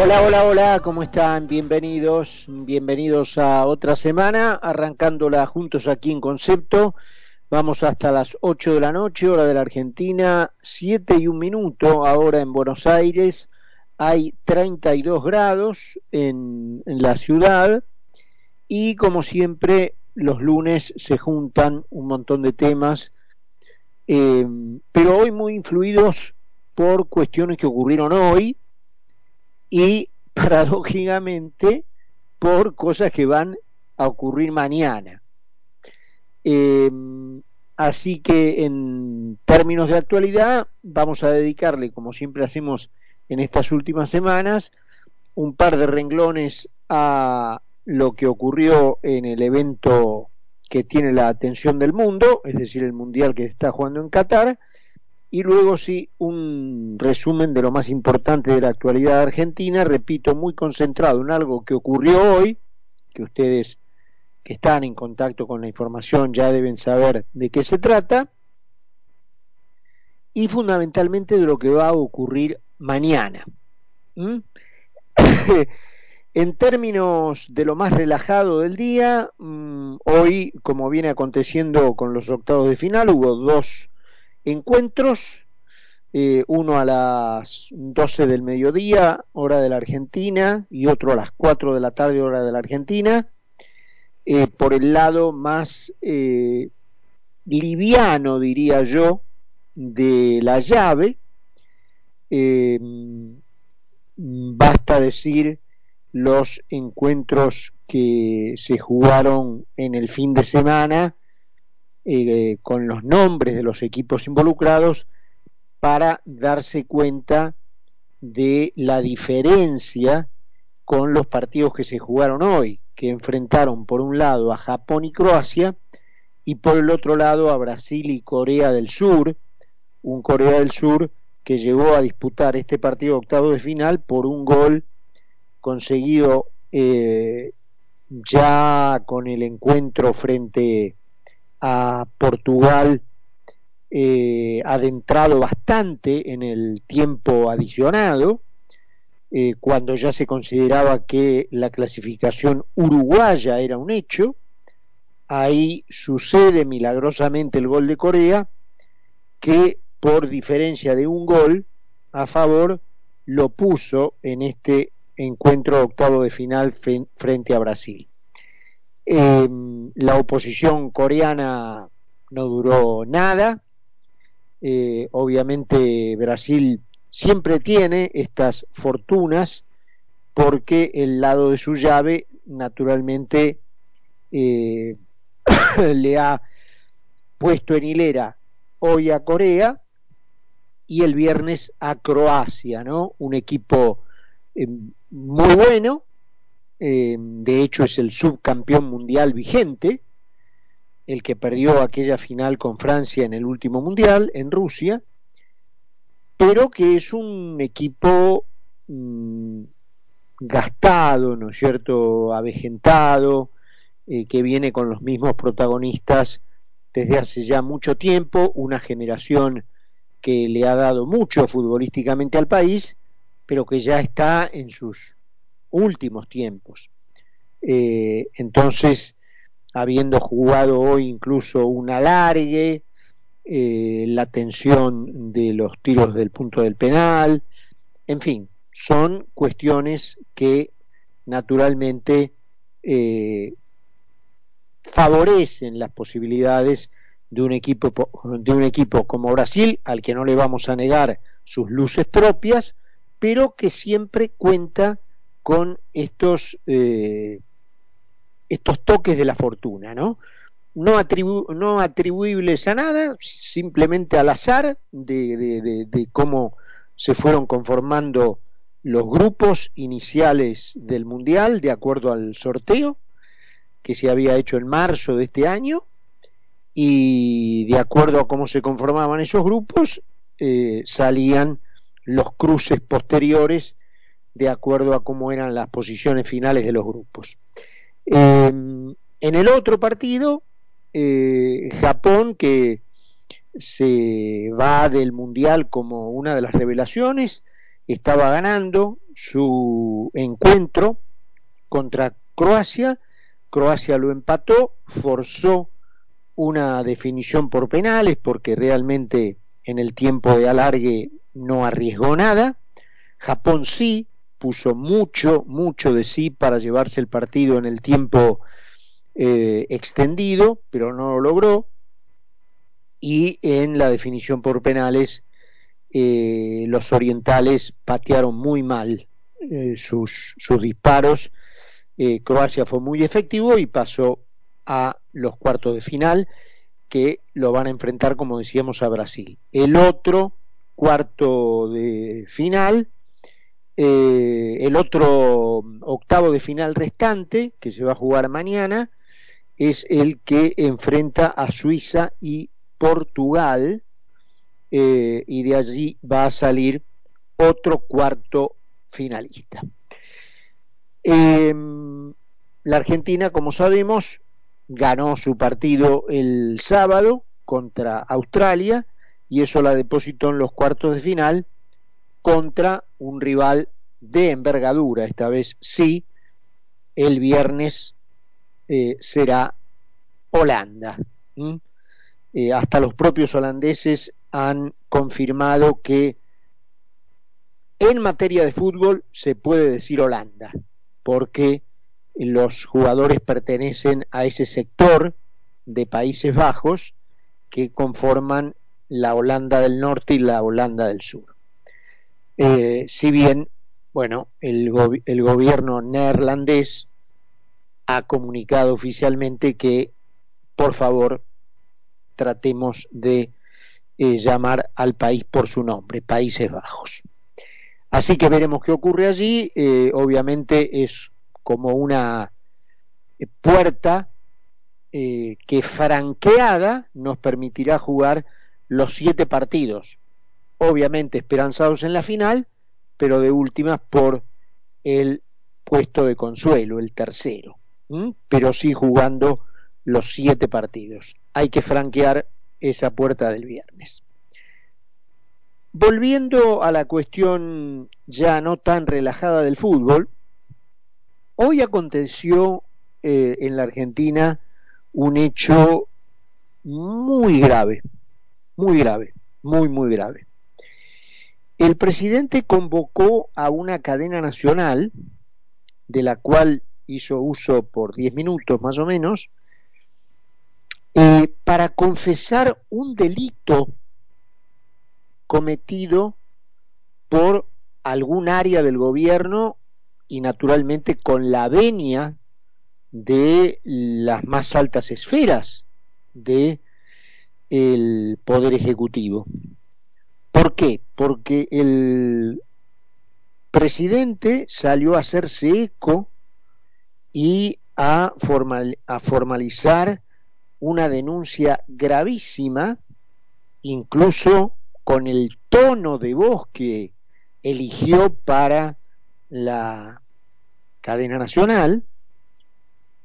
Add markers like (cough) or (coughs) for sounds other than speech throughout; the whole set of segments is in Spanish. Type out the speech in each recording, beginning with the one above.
Hola, hola, hola, ¿cómo están? Bienvenidos, bienvenidos a otra semana, arrancándola juntos aquí en Concepto. Vamos hasta las 8 de la noche, hora de la Argentina, 7 y un minuto ahora en Buenos Aires. Hay 32 grados en, la ciudad y como siempre los lunes se juntan un montón de temas, eh, pero hoy muy influidos por cuestiones que ocurrieron hoy y (laughs) paradójicamente por cosas que van a ocurrir mañana. Eh, así que en términos de actualidad vamos a dedicarle, como siempre hacemos en estas últimas semanas, un par de renglones a lo que ocurrió en el evento que tiene la atención del mundo, es decir, el mundial que está jugando en Qatar, y luego sí un resumen de lo más importante de la actualidad argentina, repito, muy concentrado en algo que ocurrió hoy, que ustedes que están en contacto con la información ya deben saber de qué se trata, y fundamentalmente de lo que va a ocurrir mañana. ¿Mm? (coughs) en términos de lo más relajado del día, mmm, hoy, como viene aconteciendo con los octavos de final, hubo dos encuentros, eh, uno a las 12 del mediodía, hora de la Argentina, y otro a las 4 de la tarde, hora de la Argentina, eh, por el lado más eh, liviano, diría yo, de la llave. basta decir los encuentros que se jugaron en el fin de semana con los nombres de los equipos involucrados para darse cuenta de la diferencia con los partidos que se jugaron hoy, que enfrentaron por un lado a Japón y Croacia y por el otro lado a Brasil y Corea del Sur, un Corea del Sur que llegó a disputar este partido octavo de final por un gol conseguido eh, ya con el encuentro frente a Portugal eh, adentrado bastante en el tiempo adicionado, eh, cuando ya se consideraba que la clasificación uruguaya era un hecho, ahí sucede milagrosamente el gol de Corea, que por diferencia de un gol a favor lo puso en este encuentro octavo de final frente a Brasil. Eh, la oposición coreana no duró nada. Eh, obviamente Brasil siempre tiene estas fortunas porque el lado de su llave naturalmente eh, (coughs) le ha puesto en hilera hoy a Corea y el viernes a Croacia, ¿no? Un equipo eh, muy bueno, eh, de hecho es el subcampeón mundial vigente, el que perdió aquella final con Francia en el último mundial, en Rusia, pero que es un equipo mmm, gastado, ¿no es cierto?, avejentado, eh, que viene con los mismos protagonistas desde hace ya mucho tiempo, una generación que le ha dado mucho futbolísticamente al país, pero que ya está en sus últimos tiempos. Eh, entonces, habiendo jugado hoy incluso un alargue, eh, la tensión de los tiros del punto del penal, en fin, son cuestiones que naturalmente eh, favorecen las posibilidades de un equipo de un equipo como Brasil al que no le vamos a negar sus luces propias pero que siempre cuenta con estos, eh, estos toques de la fortuna, ¿no? No, atribu no atribuibles a nada, simplemente al azar de, de, cómo se fueron conformando los grupos iniciales del Mundial de acuerdo al sorteo que se había hecho en marzo de este año y de acuerdo a cómo se conformaban esos grupos eh, salían los cruces posteriores de acuerdo a cómo eran las posiciones finales de los grupos. Eh, en el otro partido, eh, Japón, que se va del Mundial como una de las revelaciones, estaba ganando su encuentro contra Croacia, Croacia lo empató, forzó una definición por penales porque realmente en el tiempo de alargue no arriesgó nada, Japón sí puso mucho, mucho de sí para llevarse el partido en el tiempo eh, extendido, pero no lo logró, y en la definición por penales eh, los orientales patearon muy mal eh, sus, sus, disparos. Croacia fue muy efectivo y pasó a los cuartos de final que lo van a enfrentar, como decíamos, a Brasil. El otro cuarto de final, el otro octavo de final restante, que se va a jugar mañana, es el que enfrenta a Suiza y Portugal eh, y de allí va a salir otro cuarto finalista. Em, la Argentina, como sabemos, ganó su partido el sábado contra Australia y eso la depositó en los cuartos de final contra un rival de envergadura, esta vez sí, el viernes eh, será Holanda. Eh, hasta los propios holandeses han confirmado que en materia de fútbol se puede decir Holanda, porque los jugadores pertenecen a ese sector de Países Bajos que conforman la Holanda del Norte y la Holanda del Sur. Eh, si bien, bueno, el, gobierno neerlandés ha comunicado oficialmente que, por favor, tratemos de eh, llamar al país por su nombre, Países Bajos. Así que veremos qué ocurre allí. Eh, obviamente es como una puerta que franqueada nos permitirá jugar los siete partidos, obviamente esperanzados en la final, pero de últimas por el puesto de consuelo, el tercero, pero sí jugando los siete partidos. Hay que franquear esa puerta del viernes. Volviendo a la cuestión ya no tan relajada del fútbol, hoy aconteció eh, en la Argentina un hecho muy grave, muy grave, muy, muy grave. El presidente convocó a una cadena nacional, de la cual hizo uso por 10 minutos más o menos, eh, para confesar un delito cometido por algún área del gobierno y naturalmente con la venia de las más altas esferas de poder ejecutivo. ¿Por qué? Porque el presidente salió a hacerse eco y a, formal, a formalizar una denuncia gravísima, incluso con el tono de voz que eligió para la cadena nacional,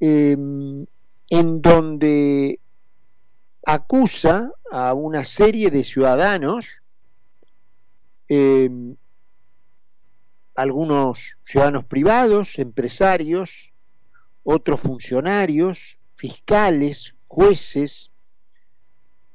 em, en donde acusa a una serie de ciudadanos, em, algunos ciudadanos privados, empresarios, otros funcionarios, fiscales, jueces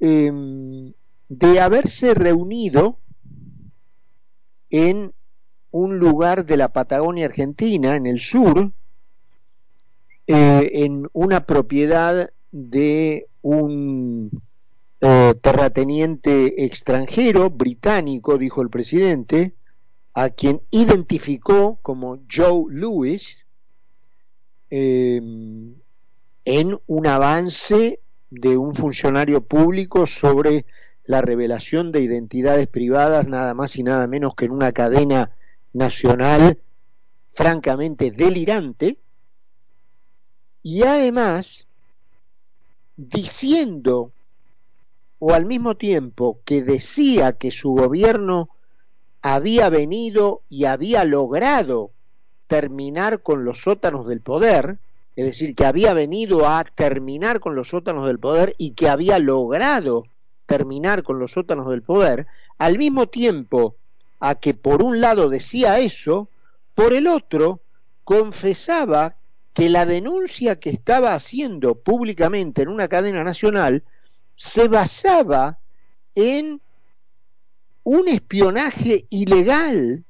em, de haberse reunido en un lugar de la Patagonia Argentina, en el sur, eh, en una propiedad de un terrateniente extranjero, británico, dijo el presidente, a quien identificó como Joe Lewis, em, en un avance de un funcionario público sobre la revelación de identidades privadas, nada más y nada menos que en una cadena nacional francamente delirante, y además diciendo o al mismo tiempo que decía que su gobierno había venido y había logrado terminar con los sótanos del poder, es decir, que había venido a terminar con los sótanos del poder y que había logrado terminar con los sótanos del poder, al mismo tiempo a que por un lado decía eso, por el otro confesaba que la denuncia que estaba haciendo públicamente en una cadena nacional se basaba en un espionaje ilegal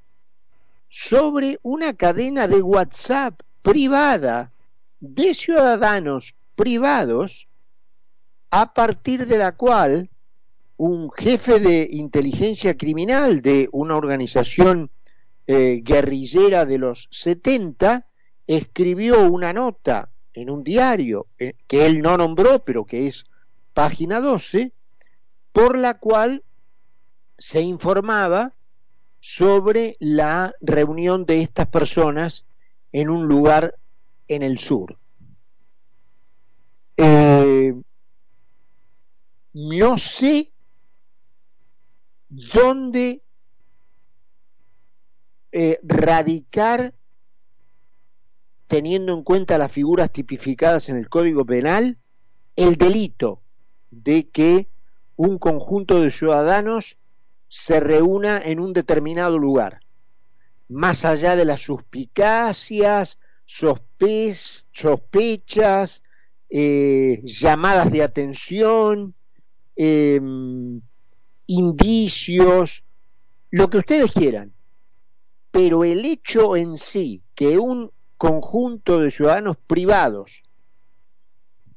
sobre una cadena de WhatsApp privada de ciudadanos privados a partir de la cual un jefe de inteligencia criminal de una organización eh, guerrillera de los 70 escribió una nota en un diario eh, que él no nombró, pero que es página 12, por la cual se informaba sobre la reunión de estas personas en un lugar en el sur. Eh, no sé dónde eh, radicar, teniendo en cuenta las figuras tipificadas en el Código Penal, el delito de que un conjunto de ciudadanos se reúna en un determinado lugar, más allá de las suspicacias, sospechas, eh, llamadas de atención, em, indicios, lo que ustedes quieran. Pero el hecho en sí que un conjunto de ciudadanos privados,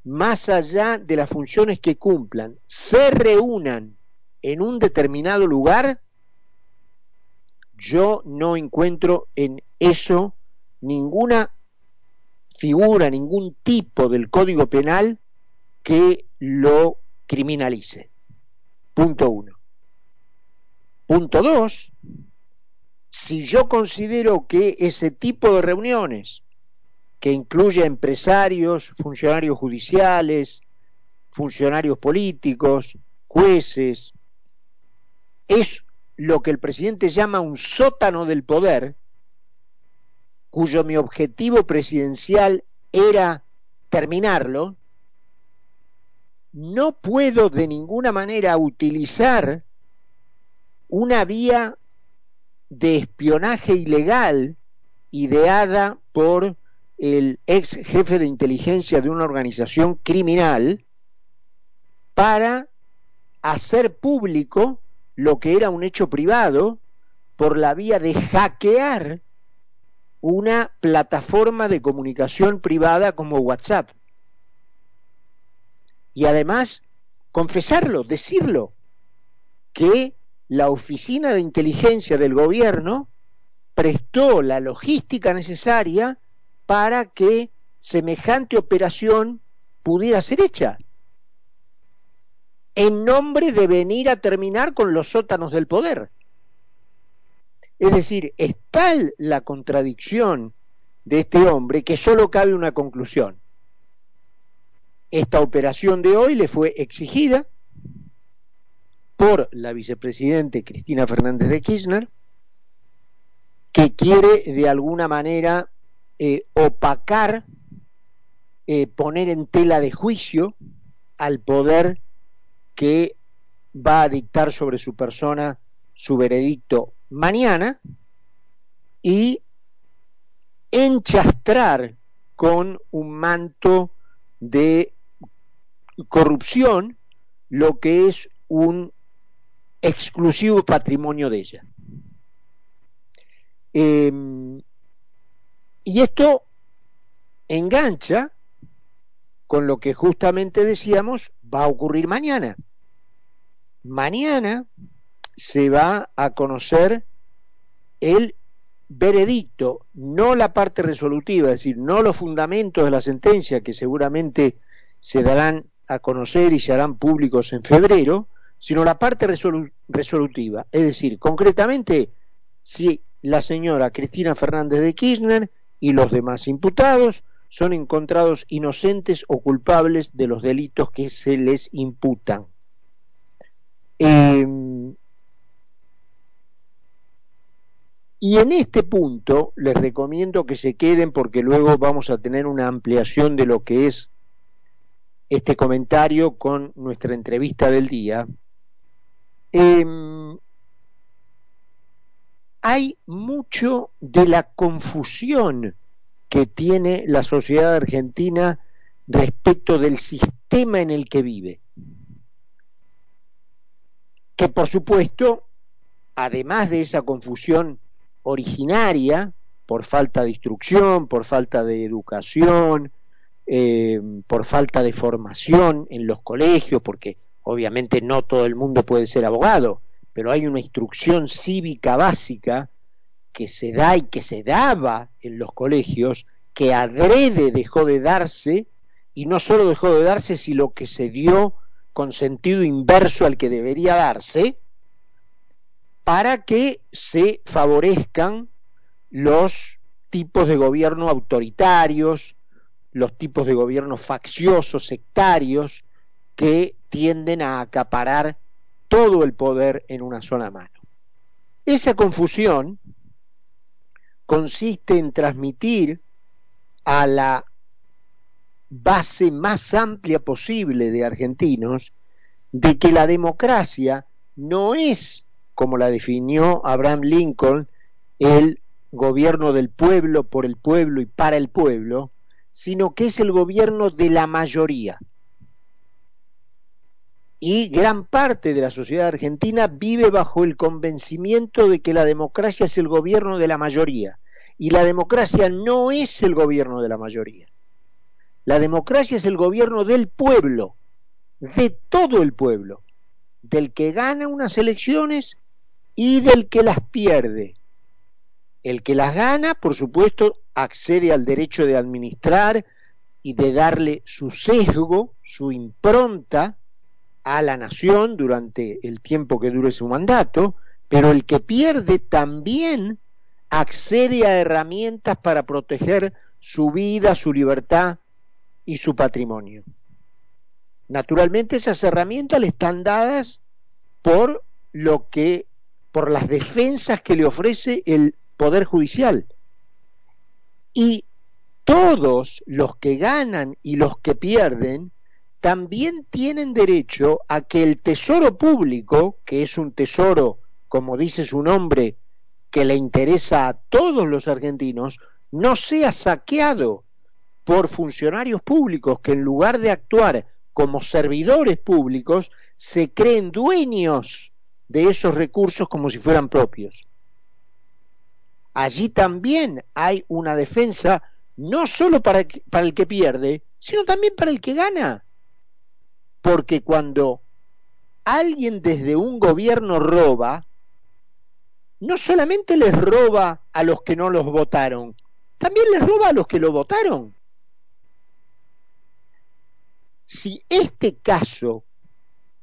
más allá de las funciones que cumplan, se reúnan en un determinado lugar, yo no encuentro en eso ninguna figura, ningún tipo del Código Penal que lo criminalice. Punto uno. Punto dos, si yo considero que ese tipo de reuniones, que incluye empresarios, funcionarios judiciales, funcionarios políticos, jueces, es lo que el presidente llama un sótano del poder, cuyo mi objetivo presidencial era terminarlo, no puedo de ninguna manera utilizar una vía de espionaje ilegal ideada por el ex jefe de inteligencia de una organización criminal para hacer público lo que era un hecho privado por la vía de hackear una plataforma de comunicación privada como WhatsApp. Y además, confesarlo, decirlo, que la oficina de inteligencia del gobierno prestó la logística necesaria para que semejante operación pudiera ser hecha en nombre de venir a terminar con los sótanos del poder. Es decir, es tal la contradicción de este hombre que solo cabe una conclusión. Esta operación de hoy le fue exigida por la vicepresidente Cristina Fernández de Kirchner, que quiere de alguna manera eh, opacar, eh, poner en tela de juicio al poder que va a dictar sobre su persona su veredicto mañana y enchastrar con un manto de corrupción lo que es un exclusivo patrimonio de ella. Em, y esto engancha con lo que justamente decíamos va a ocurrir mañana. Mañana se va a conocer el veredicto, no la parte resolutiva, es decir, no los fundamentos de la sentencia que seguramente se darán a conocer y se harán públicos en febrero, sino la parte resolutiva, es decir, concretamente si la señora Cristina Fernández de Kirchner y los demás imputados son encontrados inocentes o culpables de los delitos que se les imputan. Em, y en este punto les recomiendo que se queden porque luego vamos a tener una ampliación de lo que es este comentario con nuestra entrevista del día. Em, hay mucho de la confusión que tiene la sociedad argentina respecto del sistema en el que vive. Que por supuesto, además de esa confusión originaria, por falta de instrucción, por falta de educación, eh, por falta de formación en los colegios, porque obviamente no todo el mundo puede ser abogado, pero hay una instrucción cívica básica que se da y que se daba en los colegios, que adrede dejó de darse, y no solo dejó de darse, sino que se dio con sentido inverso al que debería darse, para que se favorezcan los tipos de gobierno autoritarios, los tipos de gobierno facciosos, sectarios, que tienden a acaparar todo el poder en una sola mano. Esa confusión consiste en transmitir a la base más amplia posible de argentinos de que la democracia no es, como la definió Abraham Lincoln, el gobierno del pueblo, por el pueblo y para el pueblo, sino que es el gobierno de la mayoría y gran parte de la sociedad argentina vive bajo el convencimiento de que la democracia es el gobierno de la mayoría y la democracia no es el gobierno de la mayoría. La democracia es el gobierno del pueblo, de todo el pueblo, del que gana unas elecciones y del que las pierde. El que las gana, por supuesto, accede al derecho de administrar y de darle su sesgo, su impronta, a la nación durante el tiempo que dure su mandato, pero el que pierde también accede a herramientas para proteger su vida, su libertad y su patrimonio. Naturalmente esas herramientas le están dadas por lo que por las defensas que le ofrece el poder judicial. Y todos los que ganan y los que pierden también tienen derecho a que el tesoro público, que es un tesoro, como dice su nombre, que le interesa a todos los argentinos, no sea saqueado por funcionarios públicos que en lugar de actuar como servidores públicos, se creen dueños de esos recursos como si fueran propios. Allí también hay una defensa no solo para, para el que pierde, sino también para el que gana. Porque cuando alguien desde un gobierno roba, no solamente les roba a los que no los votaron, también les roba a los que lo votaron. Si este caso,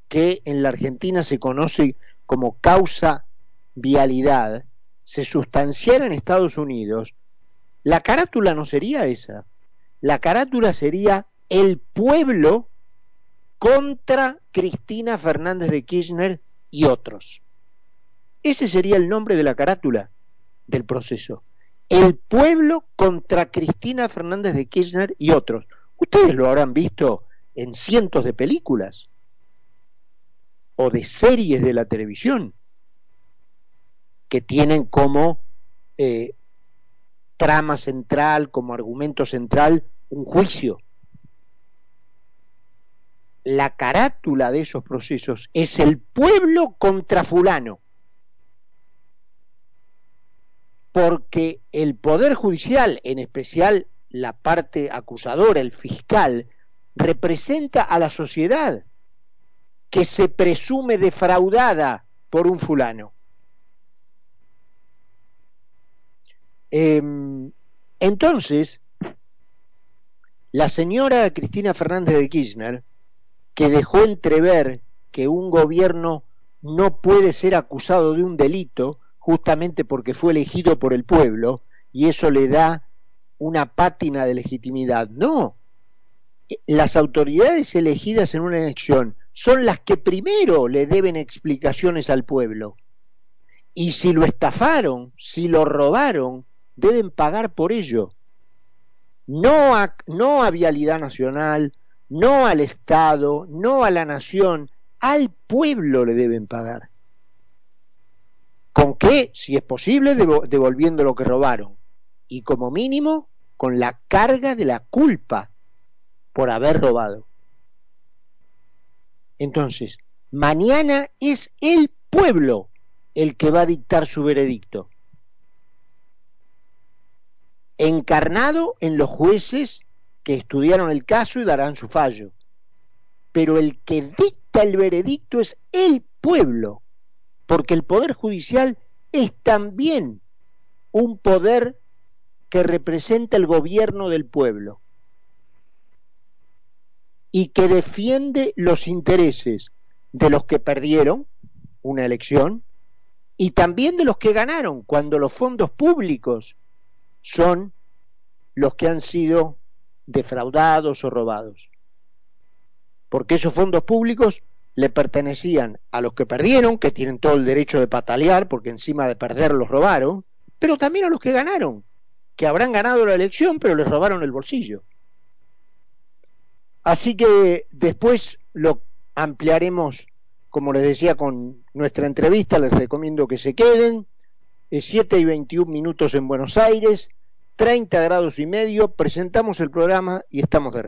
que en la Argentina se conoce como causa vialidad, se sustanciara en Estados Unidos, la carátula no sería esa. La carátula sería el pueblo contra Cristina Fernández de Kirchner y otros. Ese sería el nombre de la carátula del proceso. El pueblo contra Cristina Fernández de Kirchner y otros. Ustedes lo habrán visto en cientos de películas o de series de la televisión que tienen como eh, trama central, como argumento central, un juicio la carátula de esos procesos es el pueblo contra fulano. Porque el Poder Judicial, en especial la parte acusadora, el fiscal, representa a la sociedad que se presume defraudada por un fulano. Em, entonces, la señora Cristina Fernández de Kirchner que dejó entrever que un gobierno no puede ser acusado de un delito justamente porque fue elegido por el pueblo y eso le da una pátina de legitimidad. No, las autoridades elegidas en una elección son las que primero le deben explicaciones al pueblo. Y si lo estafaron, si lo robaron, deben pagar por ello. No a, no Vialidad Nacional, no al Estado, no a la nación, al pueblo le deben pagar. ¿Con qué? Si es posible, devolviendo lo que robaron. Y como mínimo, con la carga de la culpa por haber robado. Entonces, mañana es el pueblo el que va a dictar su veredicto. Encarnado en los jueces que estudiaron el caso y darán su fallo. Pero el que dicta el veredicto es el pueblo, porque el Poder Judicial es también un poder que representa el gobierno del pueblo y que defiende los intereses de los que perdieron una elección y también de los que ganaron cuando los fondos públicos son los que han sido defraudados o robados. Porque esos fondos públicos le pertenecían a los que perdieron, que tienen todo el derecho de patalear, porque encima de perder los robaron, pero también a los que ganaron, que habrán ganado la elección, pero les robaron el bolsillo. Así que después lo ampliaremos, como les decía, con nuestra entrevista. Les recomiendo que se queden. Es 7 y 21 minutos en Buenos Aires, 30 grados y medio. Presentamos el programa y estamos de regreso.